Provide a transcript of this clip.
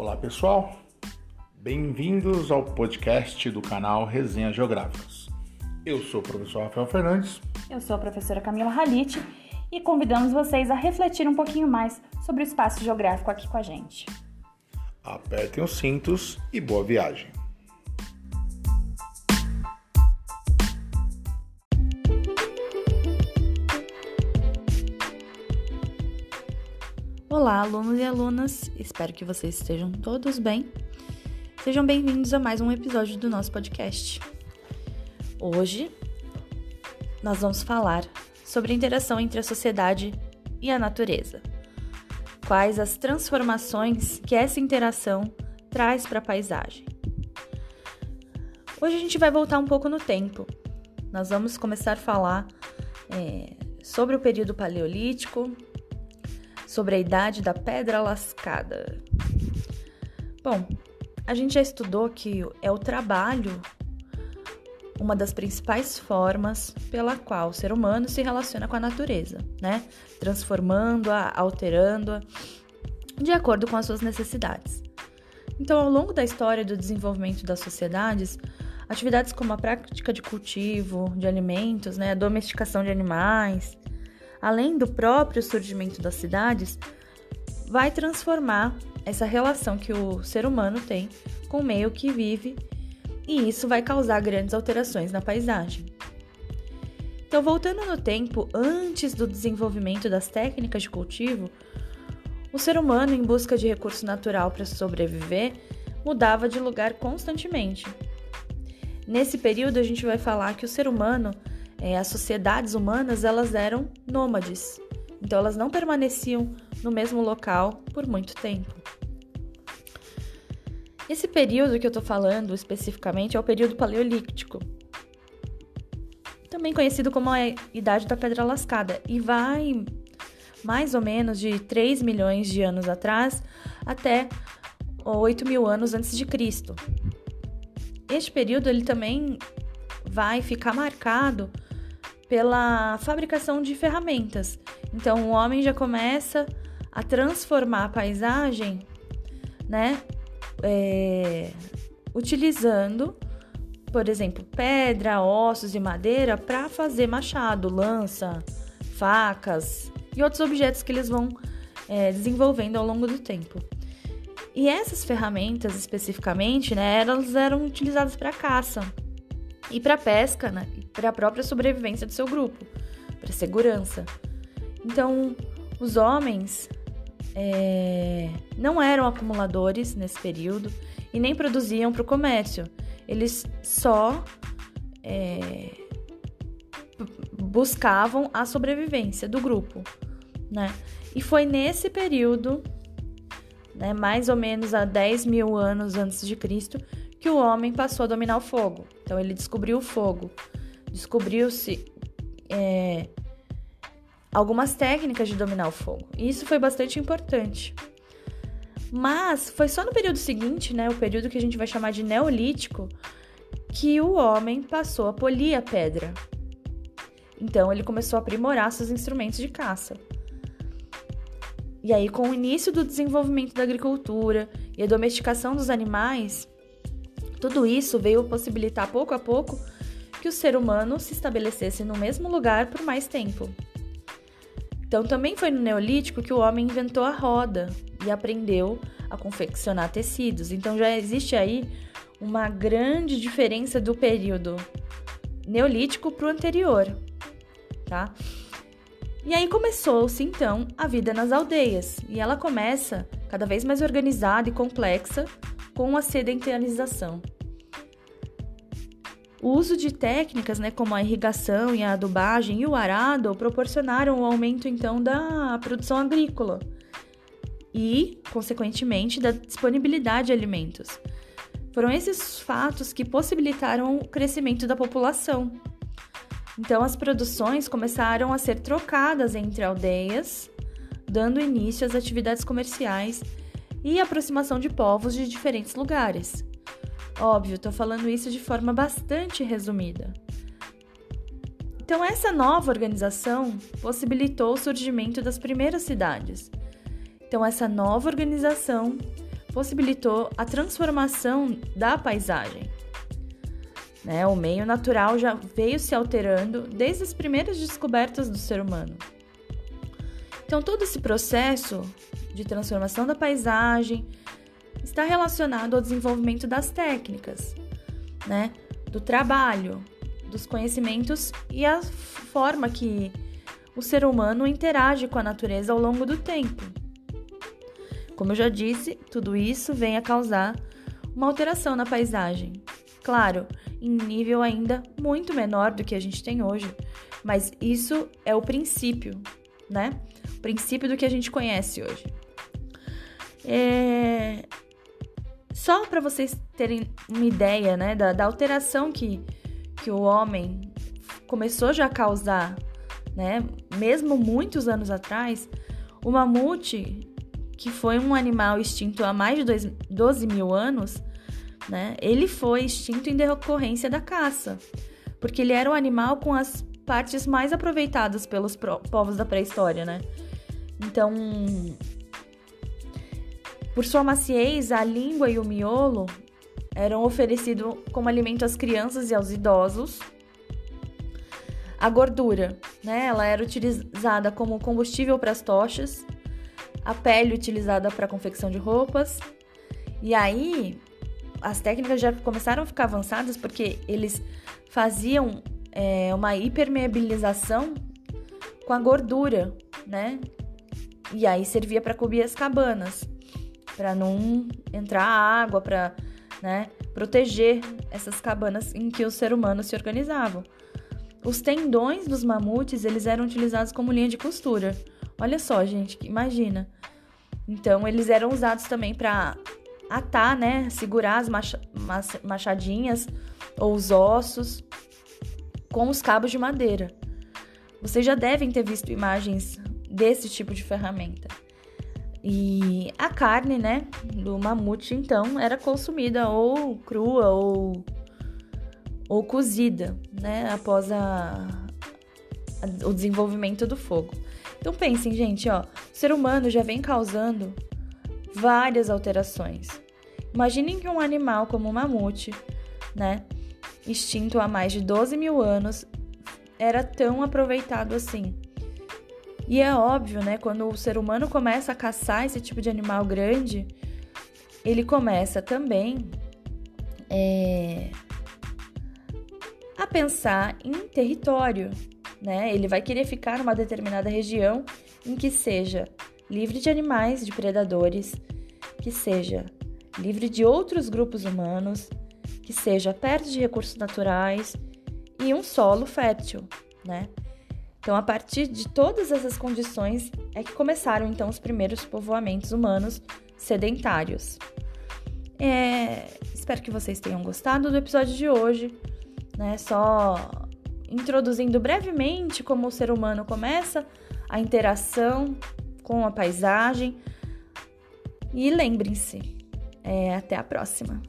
Olá pessoal, bem-vindos ao podcast do canal Resenha Geográficas. Eu sou o professor Rafael Fernandes. Eu sou a professora Camila Halite e convidamos vocês a refletir um pouquinho mais sobre o espaço geográfico aqui com a gente. Apertem os cintos e boa viagem. Olá, alunos e alunas, espero que vocês estejam todos bem. Sejam bem-vindos a mais um episódio do nosso podcast. Hoje nós vamos falar sobre a interação entre a sociedade e a natureza. Quais as transformações que essa interação traz para a paisagem. Hoje a gente vai voltar um pouco no tempo. Nós vamos começar a falar é, sobre o período paleolítico, sobre a idade da pedra lascada. Bom, a gente já estudou que é o trabalho uma das principais formas pela qual o ser humano se relaciona com a natureza, né? Transformando-a, alterando-a de acordo com as suas necessidades. Então, ao longo da história do desenvolvimento das sociedades, atividades como a prática de cultivo de alimentos, né, a domesticação de animais, além do próprio surgimento das cidades, vai transformar essa relação que o ser humano tem com o meio que vive, e isso vai causar grandes alterações na paisagem. Então, voltando no tempo, antes do desenvolvimento das técnicas de cultivo, o ser humano, em busca de recurso natural para sobreviver, mudava de lugar constantemente. Nesse período, a gente vai falar que o ser humano é, as sociedades humanas elas eram nômades, então elas não permaneciam no mesmo local por muito tempo. Esse período que eu estou falando especificamente é o período paleolítico, também conhecido como a Idade da Pedra Lascada, e vai mais ou menos de 3 milhões de anos atrás até 8 mil anos antes de Cristo. Este período ele também vai ficar marcado pela fabricação de ferramentas. Então o homem já começa a transformar a paisagem, né? É, utilizando, por exemplo, pedra, ossos e madeira para fazer machado, lança, facas e outros objetos que eles vão é, desenvolvendo ao longo do tempo. E essas ferramentas especificamente, né, elas eram utilizadas para caça e para pesca, né, para a própria sobrevivência do seu grupo, para segurança. Então, os homens é, não eram acumuladores nesse período e nem produziam para o comércio. Eles só é, buscavam a sobrevivência do grupo, né? E foi nesse período, né, mais ou menos há 10 mil anos antes de Cristo, que o homem passou a dominar o fogo. Então ele descobriu o fogo descobriu-se é, algumas técnicas de dominar o fogo. E isso foi bastante importante. Mas foi só no período seguinte, né, o período que a gente vai chamar de Neolítico, que o homem passou a polir a pedra. Então ele começou a aprimorar seus instrumentos de caça. E aí, com o início do desenvolvimento da agricultura e a domesticação dos animais, tudo isso veio possibilitar pouco a pouco que o ser humano se estabelecesse no mesmo lugar por mais tempo. Então, também foi no Neolítico que o homem inventou a roda e aprendeu a confeccionar tecidos. Então, já existe aí uma grande diferença do período Neolítico para o anterior, tá? E aí começou-se então a vida nas aldeias, e ela começa cada vez mais organizada e complexa com a sedentarização. O uso de técnicas, né, como a irrigação e a adubagem e o arado, proporcionaram o aumento então da produção agrícola e, consequentemente, da disponibilidade de alimentos. Foram esses fatos que possibilitaram o crescimento da população. Então, as produções começaram a ser trocadas entre aldeias, dando início às atividades comerciais e aproximação de povos de diferentes lugares. Óbvio, estou falando isso de forma bastante resumida. Então, essa nova organização possibilitou o surgimento das primeiras cidades. Então, essa nova organização possibilitou a transformação da paisagem. Né? O meio natural já veio se alterando desde as primeiras descobertas do ser humano. Então, todo esse processo de transformação da paisagem está relacionado ao desenvolvimento das técnicas, né? do trabalho, dos conhecimentos e a forma que o ser humano interage com a natureza ao longo do tempo. Como eu já disse, tudo isso vem a causar uma alteração na paisagem. Claro, em nível ainda muito menor do que a gente tem hoje, mas isso é o princípio, né? O princípio do que a gente conhece hoje. É... Só para vocês terem uma ideia, né, da, da alteração que, que o homem começou já a causar, né, mesmo muitos anos atrás, o mamute, que foi um animal extinto há mais de dois, 12 mil anos, né, ele foi extinto em decorrência da caça, porque ele era um animal com as partes mais aproveitadas pelos povos da pré-história, né? Então, por sua maciez, a língua e o miolo eram oferecidos como alimento às crianças e aos idosos. A gordura, né? Ela era utilizada como combustível para as tochas. A pele utilizada para a confecção de roupas. E aí, as técnicas já começaram a ficar avançadas porque eles faziam é, uma hipermeabilização com a gordura, né? E aí servia para cobrir as cabanas para não entrar água, para né, proteger essas cabanas em que o ser humano se organizavam. Os tendões dos mamutes eles eram utilizados como linha de costura. Olha só, gente, imagina. Então eles eram usados também para atar, né, segurar as machadinhas ou os ossos com os cabos de madeira. Vocês já devem ter visto imagens desse tipo de ferramenta. E a carne, né, do mamute, então, era consumida ou crua ou, ou cozida, né, após a, a, o desenvolvimento do fogo. Então pensem, gente, ó, o ser humano já vem causando várias alterações. Imaginem que um animal como o mamute, né, extinto há mais de 12 mil anos, era tão aproveitado assim. E é óbvio, né? Quando o ser humano começa a caçar esse tipo de animal grande, ele começa também é, a pensar em território, né? Ele vai querer ficar numa determinada região em que seja livre de animais, de predadores, que seja livre de outros grupos humanos, que seja perto de recursos naturais e um solo fértil, né? Então, a partir de todas essas condições é que começaram então os primeiros povoamentos humanos sedentários. É, espero que vocês tenham gostado do episódio de hoje, né? Só introduzindo brevemente como o ser humano começa a interação com a paisagem. E lembrem-se, é, até a próxima.